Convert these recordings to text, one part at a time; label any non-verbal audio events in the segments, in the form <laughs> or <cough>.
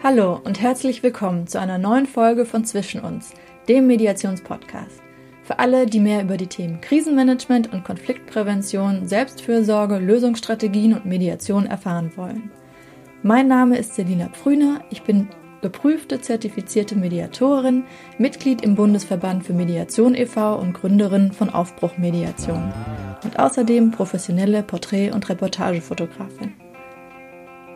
Hallo und herzlich willkommen zu einer neuen Folge von Zwischen uns, dem Mediationspodcast. Für alle, die mehr über die Themen Krisenmanagement und Konfliktprävention, Selbstfürsorge, Lösungsstrategien und Mediation erfahren wollen. Mein Name ist Selina Prüner, ich bin geprüfte zertifizierte Mediatorin, Mitglied im Bundesverband für Mediation e.V. und Gründerin von Aufbruch Mediation und außerdem professionelle Porträt- und Reportagefotografin.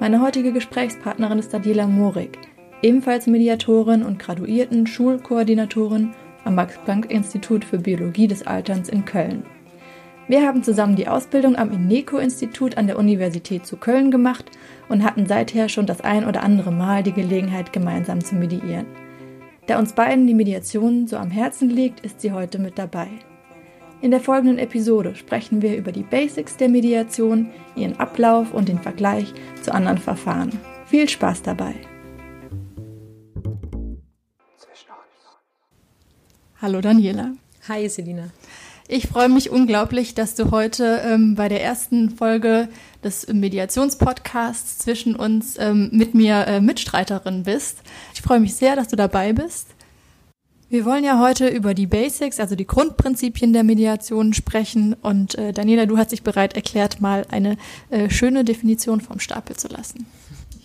Meine heutige Gesprächspartnerin ist Daniela Morik, ebenfalls Mediatorin und graduierten Schulkoordinatorin am Max-Planck-Institut für Biologie des Alterns in Köln. Wir haben zusammen die Ausbildung am INECO-Institut an der Universität zu Köln gemacht und hatten seither schon das ein oder andere Mal die Gelegenheit, gemeinsam zu mediieren. Da uns beiden die Mediation so am Herzen liegt, ist sie heute mit dabei. In der folgenden Episode sprechen wir über die Basics der Mediation, ihren Ablauf und den Vergleich zu anderen Verfahren. Viel Spaß dabei! Hallo Daniela. Hi Selina. Ich freue mich unglaublich, dass du heute ähm, bei der ersten Folge des Mediationspodcasts zwischen uns ähm, mit mir äh, Mitstreiterin bist. Ich freue mich sehr, dass du dabei bist. Wir wollen ja heute über die Basics, also die Grundprinzipien der Mediation sprechen. Und äh, Daniela, du hast dich bereit erklärt, mal eine äh, schöne Definition vom Stapel zu lassen.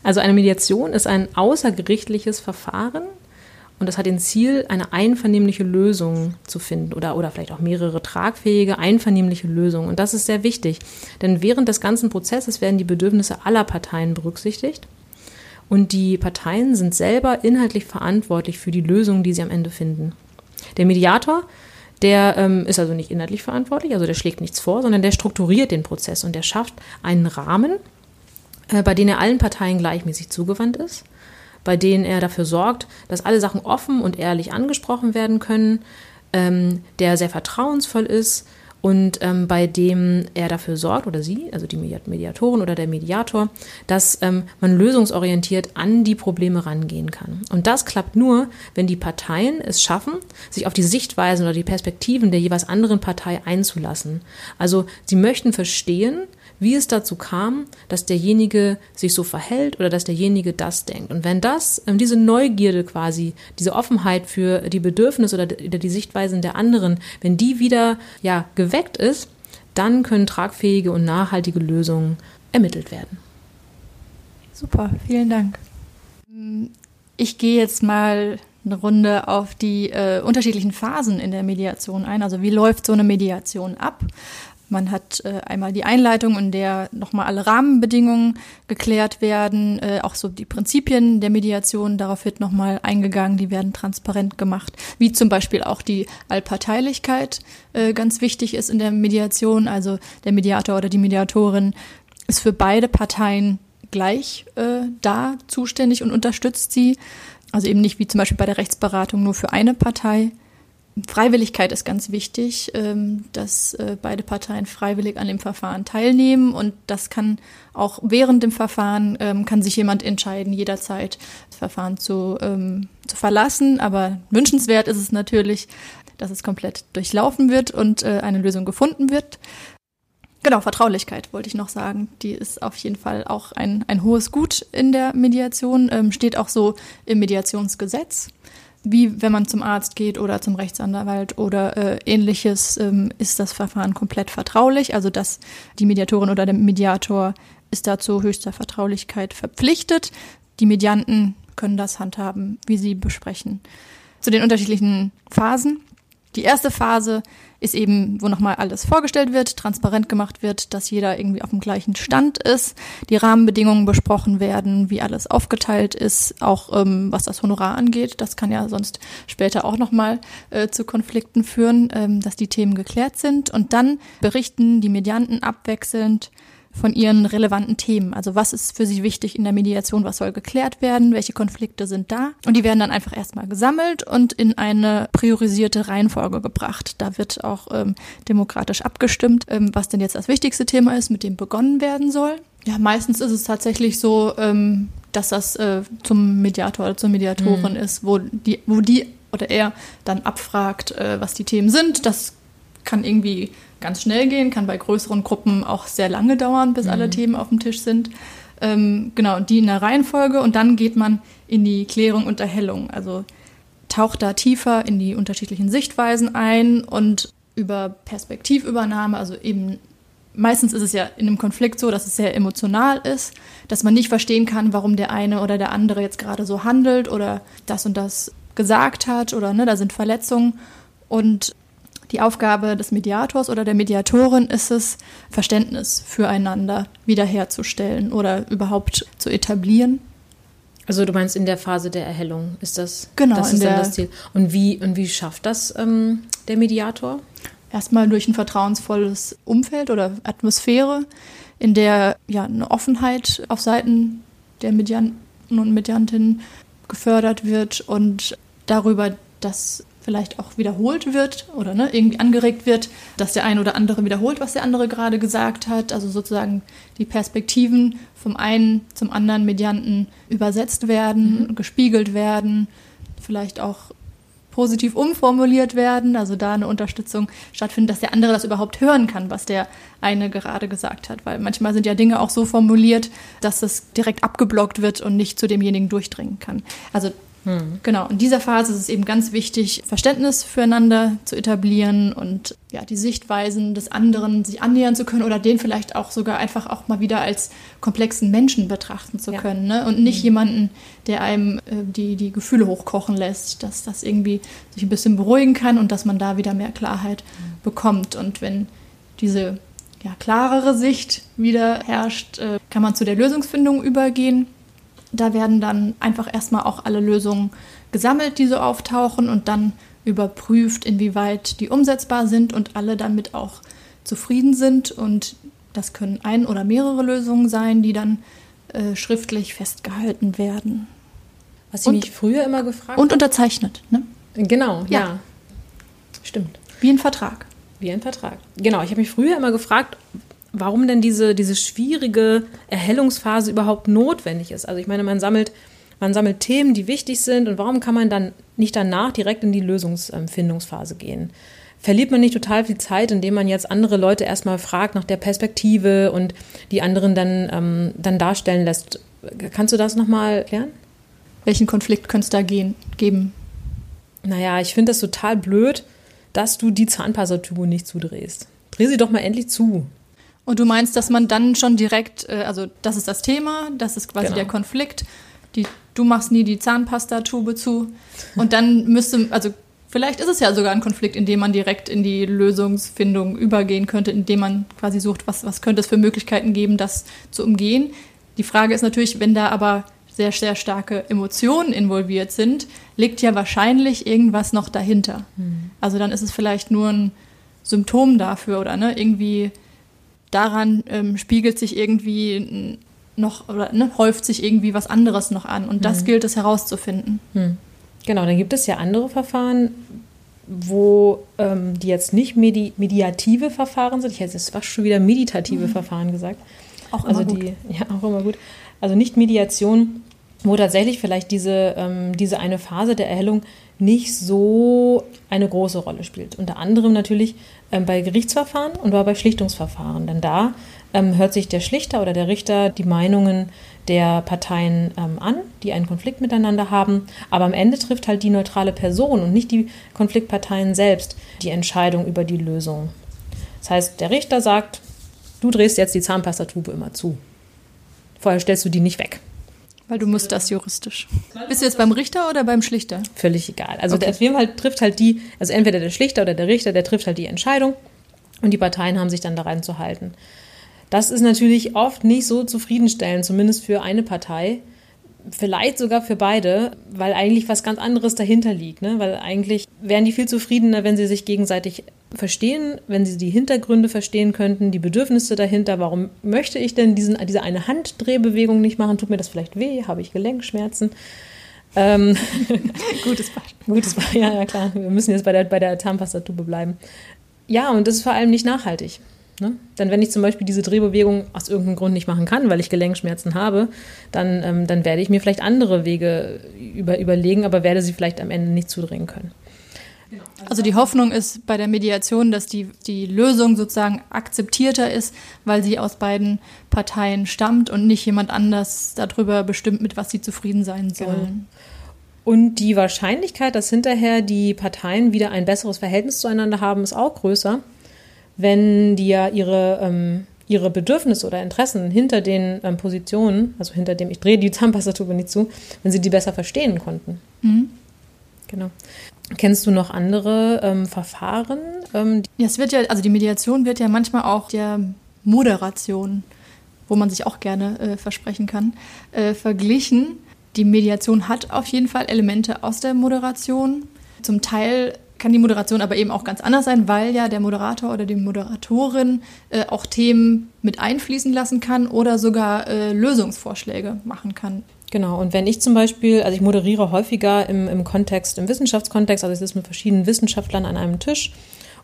Also eine Mediation ist ein außergerichtliches Verfahren und das hat den Ziel, eine einvernehmliche Lösung zu finden oder, oder vielleicht auch mehrere tragfähige, einvernehmliche Lösungen. Und das ist sehr wichtig, denn während des ganzen Prozesses werden die Bedürfnisse aller Parteien berücksichtigt. Und die Parteien sind selber inhaltlich verantwortlich für die Lösungen, die sie am Ende finden. Der Mediator, der ähm, ist also nicht inhaltlich verantwortlich, also der schlägt nichts vor, sondern der strukturiert den Prozess und der schafft einen Rahmen, äh, bei dem er allen Parteien gleichmäßig zugewandt ist, bei denen er dafür sorgt, dass alle Sachen offen und ehrlich angesprochen werden können, ähm, der sehr vertrauensvoll ist, und ähm, bei dem er dafür sorgt, oder sie, also die Mediatorin oder der Mediator, dass ähm, man lösungsorientiert an die Probleme rangehen kann. Und das klappt nur, wenn die Parteien es schaffen, sich auf die Sichtweisen oder die Perspektiven der jeweils anderen Partei einzulassen. Also sie möchten verstehen, wie es dazu kam, dass derjenige sich so verhält oder dass derjenige das denkt. Und wenn das, ähm, diese Neugierde quasi, diese Offenheit für die Bedürfnisse oder die Sichtweisen der anderen, wenn die wieder ja, geweckt ist, dann können tragfähige und nachhaltige Lösungen ermittelt werden. Super, vielen Dank. Ich gehe jetzt mal eine Runde auf die äh, unterschiedlichen Phasen in der Mediation ein. Also wie läuft so eine Mediation ab? Man hat äh, einmal die Einleitung, in der nochmal alle Rahmenbedingungen geklärt werden, äh, auch so die Prinzipien der Mediation, darauf wird nochmal eingegangen, die werden transparent gemacht, wie zum Beispiel auch die Allparteilichkeit äh, ganz wichtig ist in der Mediation. Also der Mediator oder die Mediatorin ist für beide Parteien gleich äh, da zuständig und unterstützt sie. Also eben nicht wie zum Beispiel bei der Rechtsberatung nur für eine Partei. Freiwilligkeit ist ganz wichtig, ähm, dass äh, beide Parteien freiwillig an dem Verfahren teilnehmen und das kann auch während dem Verfahren ähm, kann sich jemand entscheiden, jederzeit das Verfahren zu, ähm, zu verlassen. Aber wünschenswert ist es natürlich, dass es komplett durchlaufen wird und äh, eine Lösung gefunden wird. Genau, Vertraulichkeit wollte ich noch sagen. Die ist auf jeden Fall auch ein, ein hohes Gut in der Mediation, steht auch so im Mediationsgesetz wie wenn man zum Arzt geht oder zum Rechtsanwalt oder äh, ähnliches, ähm, ist das Verfahren komplett vertraulich. Also dass die Mediatorin oder der Mediator ist dazu höchster Vertraulichkeit verpflichtet. Die Medianten können das handhaben, wie sie besprechen. Zu den unterschiedlichen Phasen. Die erste Phase ist eben, wo nochmal alles vorgestellt wird, transparent gemacht wird, dass jeder irgendwie auf dem gleichen Stand ist, die Rahmenbedingungen besprochen werden, wie alles aufgeteilt ist, auch ähm, was das Honorar angeht. Das kann ja sonst später auch nochmal äh, zu Konflikten führen, ähm, dass die Themen geklärt sind. Und dann berichten die Medianten abwechselnd von ihren relevanten Themen. Also was ist für sie wichtig in der Mediation, was soll geklärt werden, welche Konflikte sind da. Und die werden dann einfach erstmal gesammelt und in eine priorisierte Reihenfolge gebracht. Da wird auch ähm, demokratisch abgestimmt, ähm, was denn jetzt das wichtigste Thema ist, mit dem begonnen werden soll. Ja, meistens ist es tatsächlich so, ähm, dass das äh, zum Mediator oder zur Mediatorin mhm. ist, wo die, wo die oder er dann abfragt, äh, was die Themen sind. Das kann irgendwie ganz schnell gehen, kann bei größeren Gruppen auch sehr lange dauern, bis mhm. alle Themen auf dem Tisch sind. Ähm, genau, die in der Reihenfolge und dann geht man in die Klärung und Erhellung. Also taucht da tiefer in die unterschiedlichen Sichtweisen ein und über Perspektivübernahme, also eben meistens ist es ja in einem Konflikt so, dass es sehr emotional ist, dass man nicht verstehen kann, warum der eine oder der andere jetzt gerade so handelt oder das und das gesagt hat oder ne, da sind Verletzungen. Und die Aufgabe des Mediators oder der Mediatorin ist es, Verständnis füreinander wiederherzustellen oder überhaupt zu etablieren. Also du meinst in der Phase der Erhellung ist das, genau, das ist dann das Ziel. Und wie, und wie schafft das ähm, der Mediator? Erstmal durch ein vertrauensvolles Umfeld oder Atmosphäre, in der ja eine Offenheit auf Seiten der Medianten und Mediantinnen gefördert wird und darüber, dass vielleicht auch wiederholt wird oder ne, irgendwie angeregt wird, dass der eine oder andere wiederholt, was der andere gerade gesagt hat. Also sozusagen die Perspektiven vom einen zum anderen Medianten übersetzt werden, mhm. gespiegelt werden, vielleicht auch positiv umformuliert werden, also da eine Unterstützung stattfindet, dass der andere das überhaupt hören kann, was der eine gerade gesagt hat. Weil manchmal sind ja Dinge auch so formuliert, dass das direkt abgeblockt wird und nicht zu demjenigen durchdringen kann. Also hm. Genau, in dieser Phase ist es eben ganz wichtig, Verständnis füreinander zu etablieren und ja, die Sichtweisen des anderen sich annähern zu können oder den vielleicht auch sogar einfach auch mal wieder als komplexen Menschen betrachten zu ja. können. Ne? Und nicht mhm. jemanden, der einem äh, die, die Gefühle hochkochen lässt, dass das irgendwie sich ein bisschen beruhigen kann und dass man da wieder mehr Klarheit mhm. bekommt. Und wenn diese ja, klarere Sicht wieder herrscht, äh, kann man zu der Lösungsfindung übergehen. Da werden dann einfach erstmal auch alle Lösungen gesammelt, die so auftauchen und dann überprüft, inwieweit die umsetzbar sind und alle damit auch zufrieden sind. Und das können ein oder mehrere Lösungen sein, die dann äh, schriftlich festgehalten werden. Was ich und, mich früher immer gefragt Und unterzeichnet, ne? Genau, ja. ja. Stimmt. Wie ein Vertrag. Wie ein Vertrag. Genau, ich habe mich früher immer gefragt, warum denn diese, diese schwierige Erhellungsphase überhaupt notwendig ist. Also ich meine, man sammelt, man sammelt Themen, die wichtig sind und warum kann man dann nicht danach direkt in die Lösungsfindungsphase gehen? Verliert man nicht total viel Zeit, indem man jetzt andere Leute erstmal fragt nach der Perspektive und die anderen dann, ähm, dann darstellen lässt? Kannst du das nochmal erklären? Welchen Konflikt könnte es da gehen, geben? Naja, ich finde das total blöd, dass du die Zahnpasta-Tube nicht zudrehst. Dreh sie doch mal endlich zu. Und du meinst, dass man dann schon direkt, äh, also das ist das Thema, das ist quasi genau. der Konflikt. Die, du machst nie die Zahnpastatube zu. Und dann müsste, also vielleicht ist es ja sogar ein Konflikt, in dem man direkt in die Lösungsfindung übergehen könnte, indem man quasi sucht, was, was könnte es für Möglichkeiten geben, das zu umgehen. Die Frage ist natürlich, wenn da aber sehr, sehr starke Emotionen involviert sind, liegt ja wahrscheinlich irgendwas noch dahinter. Mhm. Also dann ist es vielleicht nur ein Symptom dafür oder ne, irgendwie daran ähm, spiegelt sich irgendwie noch oder ne, häuft sich irgendwie was anderes noch an. Und das mhm. gilt es herauszufinden. Mhm. Genau, dann gibt es ja andere Verfahren, wo ähm, die jetzt nicht medi mediative Verfahren sind. Ich hätte jetzt fast schon wieder meditative mhm. Verfahren gesagt. Auch immer also die, Ja, auch immer gut. Also nicht Mediation, wo tatsächlich vielleicht diese, ähm, diese eine Phase der Erhellung nicht so eine große Rolle spielt. Unter anderem natürlich ähm, bei Gerichtsverfahren und bei Schlichtungsverfahren. Denn da ähm, hört sich der Schlichter oder der Richter die Meinungen der Parteien ähm, an, die einen Konflikt miteinander haben. Aber am Ende trifft halt die neutrale Person und nicht die Konfliktparteien selbst die Entscheidung über die Lösung. Das heißt, der Richter sagt, du drehst jetzt die Zahnpastatube immer zu. Vorher stellst du die nicht weg. Weil du musst das juristisch. Bist du jetzt beim Richter oder beim Schlichter? Völlig egal. Also okay. der halt, trifft halt die, also entweder der Schlichter oder der Richter, der trifft halt die Entscheidung und die Parteien haben sich dann daran zu halten. Das ist natürlich oft nicht so zufriedenstellend, zumindest für eine Partei, vielleicht sogar für beide, weil eigentlich was ganz anderes dahinter liegt. Ne? Weil eigentlich wären die viel zufriedener, wenn sie sich gegenseitig verstehen, wenn sie die Hintergründe verstehen könnten, die Bedürfnisse dahinter. Warum möchte ich denn diesen, diese eine Handdrehbewegung nicht machen? Tut mir das vielleicht weh? Habe ich Gelenkschmerzen? Ähm, <laughs> Gutes Beispiel. Gutes Beispiel, ja, ja, klar. Wir müssen jetzt bei der, bei der Zahnpastatube bleiben. Ja, und das ist vor allem nicht nachhaltig. Ne? Denn wenn ich zum Beispiel diese Drehbewegung aus irgendeinem Grund nicht machen kann, weil ich Gelenkschmerzen habe, dann, ähm, dann werde ich mir vielleicht andere Wege über, überlegen, aber werde sie vielleicht am Ende nicht zudrehen können. Also die Hoffnung ist bei der Mediation, dass die, die Lösung sozusagen akzeptierter ist, weil sie aus beiden Parteien stammt und nicht jemand anders darüber bestimmt, mit was sie zufrieden sein Genau. sollen. Und die Wahrscheinlichkeit, dass hinterher die Parteien wieder ein besseres Verhältnis zueinander haben, ist auch größer, wenn die ja ihre, ähm, ihre Bedürfnisse oder Interessen hinter den ähm, Positionen, also hinter dem, ich drehe die Zahnpastatube nicht zu, wenn sie die besser verstehen konnten. Mhm. Genau. Kennst du noch andere ähm, Verfahren? Ähm, Ja, es wird ja, also die Mediation wird ja manchmal auch der Moderation, wo man sich auch gerne äh, versprechen kann, äh, verglichen. Die Mediation hat auf jeden Fall Elemente aus der Moderation. Zum Teil kann die Moderation aber eben auch ganz anders sein, weil ja der Moderator oder die Moderatorin äh, auch Themen mit einfließen lassen kann oder sogar äh, Lösungsvorschläge machen kann. Genau, und wenn ich zum Beispiel, also ich moderiere häufiger im, im Kontext, im Wissenschaftskontext, also ich sitze mit verschiedenen Wissenschaftlern an einem Tisch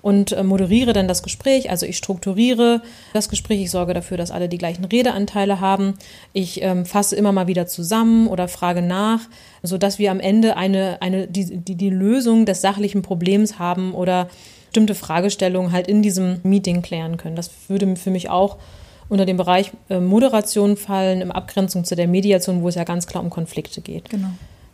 und äh, moderiere dann das Gespräch, also ich strukturiere das Gespräch, ich sorge dafür, dass alle die gleichen Redeanteile haben, ich ähm, fasse immer mal wieder zusammen oder frage nach, sodass wir am Ende eine, eine, die, die, die Lösung des sachlichen Problems haben oder bestimmte Fragestellungen halt in diesem Meeting klären können. Das würde für mich auch unter den Bereich äh, Moderation fallen, in Abgrenzung zu der Mediation, wo es ja ganz klar um Konflikte geht. Genau.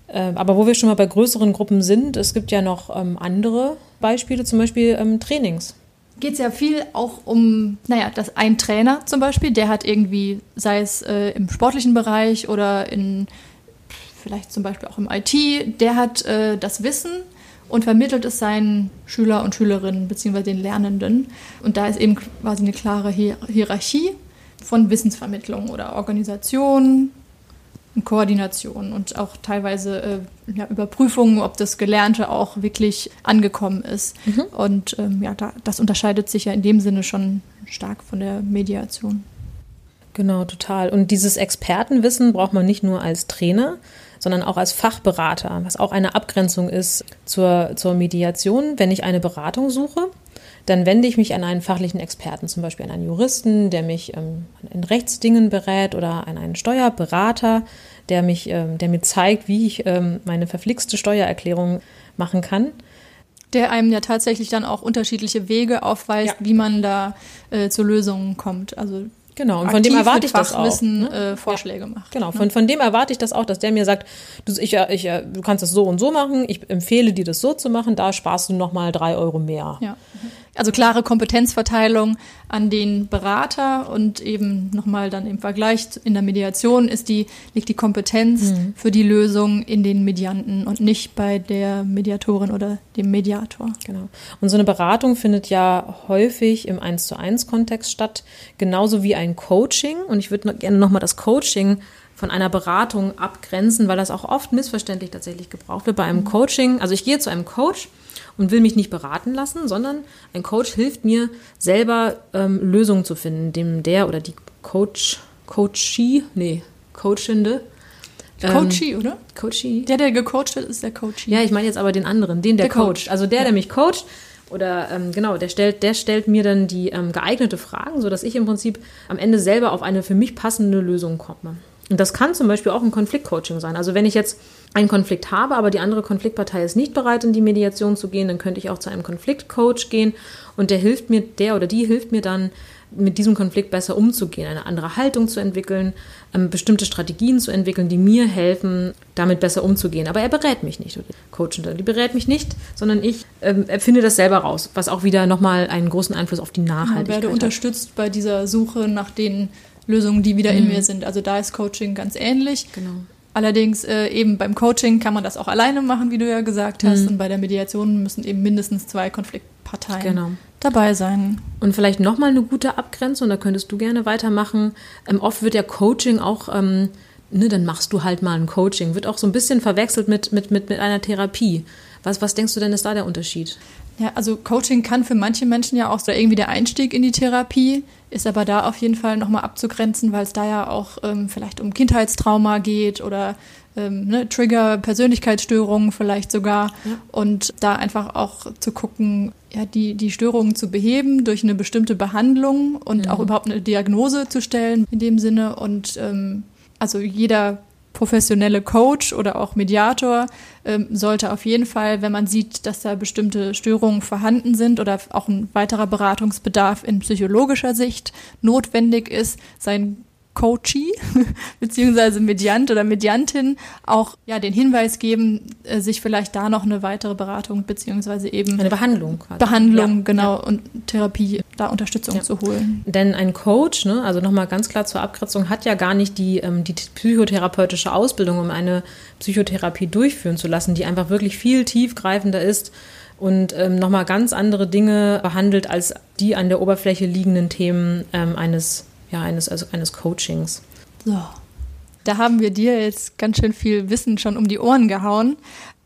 Äh, aber wo wir schon mal bei größeren Gruppen sind, es gibt ja noch ähm, andere Beispiele, zum Beispiel ähm, Trainings. geht es ja viel auch um, naja, dass ein Trainer zum Beispiel, der hat irgendwie, sei es äh, im sportlichen Bereich oder in vielleicht zum Beispiel auch im IT, der hat äh, das Wissen und vermittelt es seinen Schüler und Schülerinnen beziehungsweise den Lernenden. Und da ist eben quasi eine klare Hier Hierarchie von Wissensvermittlung oder Organisation und Koordination und auch teilweise äh, ja, Überprüfungen, ob das Gelernte auch wirklich angekommen ist. Und ähm, ja, da, das unterscheidet sich ja in dem Sinne schon stark von der Mediation. Genau, total. Und dieses Expertenwissen braucht man nicht nur als Trainer, sondern auch als Fachberater, was auch eine Abgrenzung ist zur, zur Mediation. Wenn ich eine Beratung suche, dann wende ich mich an einen fachlichen Experten, zum Beispiel an einen Juristen, der mich ähm, in Rechtsdingen berät oder an einen Steuerberater, der, mich, ähm, der mir zeigt, wie ich ähm, meine verflixte Steuererklärung machen kann. Der einem ja tatsächlich dann auch unterschiedliche Wege aufweist, Ja. wie man da äh, zu Lösungen kommt. Also Genau, und von dem erwarte ich das auch. Ne? äh, Vorschläge macht. Genau, von, von dem erwarte ich das auch, dass der mir sagt, du, ich, ich, du kannst das so und so machen, ich empfehle dir das so zu machen, da sparst du nochmal drei Euro mehr. Ja. Also klare Kompetenzverteilung an den Berater und eben nochmal dann im Vergleich in der Mediation ist die, liegt die Kompetenz Mhm. für die Lösung in den Medianten und nicht bei der Mediatorin oder dem Mediator. Genau. Und so eine Beratung findet ja häufig im 1 zu 1 Kontext statt, genauso wie ein Coaching. Und ich würde noch, gerne nochmal das Coaching von einer Beratung abgrenzen, weil das auch oft missverständlich tatsächlich gebraucht wird. Bei einem Coaching, also ich gehe zu einem Coach und will mich nicht beraten lassen, sondern ein Coach hilft mir selber ähm, Lösungen zu finden, dem der oder die Coach, Coachee, nee, Coachende. ähm, Coachee, oder? Coachee. Der, der gecoacht wird, ist der Coachee. Ja, ich meine jetzt aber den anderen, den der, Der Coach. coacht. Also der, der mich coacht oder ähm, genau, der stellt, der stellt mir dann die ähm, geeignete Fragen, sodass ich im Prinzip am Ende selber auf eine für mich passende Lösung komme. Und das kann zum Beispiel auch ein Konfliktcoaching sein. Also wenn ich jetzt einen Konflikt habe, aber die andere Konfliktpartei ist nicht bereit, in die Mediation zu gehen, dann könnte ich auch zu einem Konfliktcoach gehen und der hilft mir, der oder die hilft mir dann, mit diesem Konflikt besser umzugehen, eine andere Haltung zu entwickeln, ähm, bestimmte Strategien zu entwickeln, die mir helfen, damit besser umzugehen. Aber er berät mich nicht, oder die Coachende, die berät mich nicht, sondern ich ähm, erfinde das selber raus, was auch wieder nochmal einen großen Einfluss auf die Ich Nachhaltigkeit werde hat. unterstützt bei dieser Suche nach den Lösungen, die wieder in mir sind. Also da ist Coaching ganz ähnlich. Genau. Allerdings äh, eben beim Coaching kann man das auch alleine machen, wie du ja gesagt hast. Und bei der Mediation müssen eben mindestens zwei Konfliktparteien Genau. dabei sein. Und vielleicht nochmal eine gute Abgrenzung, da könntest du gerne weitermachen. Ähm, oft wird ja Coaching auch, ähm, ne, dann machst du halt mal ein Coaching, wird auch so ein bisschen verwechselt mit, mit, mit, mit einer Therapie. Was, was denkst du denn, ist da der Unterschied? Ja, also Coaching kann für manche Menschen ja auch so irgendwie der Einstieg in die Therapie, ist aber da auf jeden Fall nochmal abzugrenzen, weil es da ja auch ähm, vielleicht um Kindheitstrauma geht oder ähm, ne, Trigger, Persönlichkeitsstörungen vielleicht sogar. Ja. Und da einfach auch zu gucken, ja, die, die Störungen zu beheben durch eine bestimmte Behandlung und auch überhaupt eine Diagnose zu stellen in dem Sinne. Und ähm, also jeder professionelle Coach oder auch Mediator ähm, sollte auf jeden Fall, wenn man sieht, dass da bestimmte Störungen vorhanden sind oder auch ein weiterer Beratungsbedarf in psychologischer Sicht notwendig ist, sein Coachee <laughs> beziehungsweise Mediant oder Mediantin auch ja den Hinweis geben, äh, sich vielleicht da noch eine weitere Beratung beziehungsweise eben eine Behandlung Behandlung ja. genau ja. und Therapie da Unterstützung ja. zu holen. Denn ein Coach, ne, also nochmal ganz klar zur Abgrenzung, hat ja gar nicht die ähm, die psychotherapeutische Ausbildung, um eine Psychotherapie durchführen zu lassen, die einfach wirklich viel tiefgreifender ist und ähm, nochmal ganz andere Dinge behandelt als die an der Oberfläche liegenden Themen ähm, eines ja, eines, also eines Coachings. So. Da haben wir dir jetzt ganz schön viel Wissen schon um die Ohren gehauen.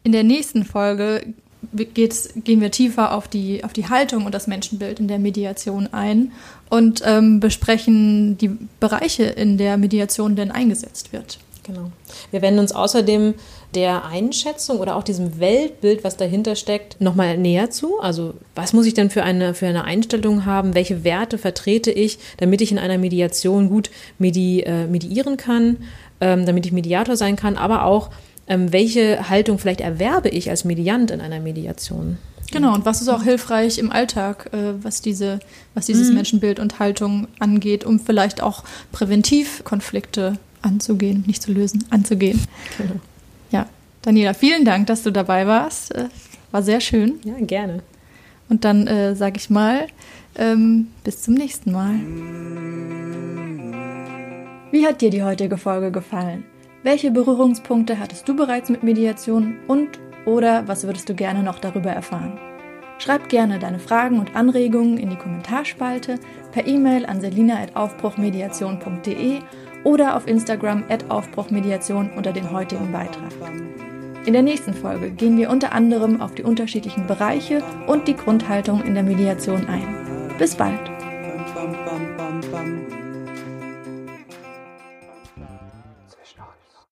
In der nächsten Folge geht's, gehen wir tiefer auf die, auf die Haltung und das Menschenbild in der Mediation ein und ähm, besprechen die Bereiche, in der Mediation denn eingesetzt wird. Genau. Wir werden uns außerdem der Einschätzung oder auch diesem Weltbild, was dahinter steckt, nochmal näher zu. Also was muss ich denn für eine, für eine Einstellung haben? Welche Werte vertrete ich, damit ich in einer Mediation gut medi, äh, mediieren kann, ähm, damit ich Mediator sein kann, aber auch ähm, welche Haltung vielleicht erwerbe ich als Mediant in einer Mediation? Genau, und was ist auch hilfreich im Alltag, äh, was, diese, was dieses mhm. Menschenbild und Haltung angeht, um vielleicht auch präventiv Konflikte anzugehen, nicht zu lösen, anzugehen. Genau. Daniela, vielen Dank, dass du dabei warst. Äh, war sehr schön. Ja, gerne. Und dann äh, sage ich mal, ähm, bis zum nächsten Mal. Wie hat dir die heutige Folge gefallen? Welche Berührungspunkte hattest du bereits mit Mediation und oder was würdest du gerne noch darüber erfahren? Schreib gerne deine Fragen und Anregungen in die Kommentarspalte per E-Mail an selina.aufbruchmediation.de oder auf Instagram at Aufbruchmediation unter den heutigen Beitrag. In der nächsten Folge gehen wir unter anderem auf die unterschiedlichen Bereiche und die Grundhaltung in der Mediation ein. Bis bald!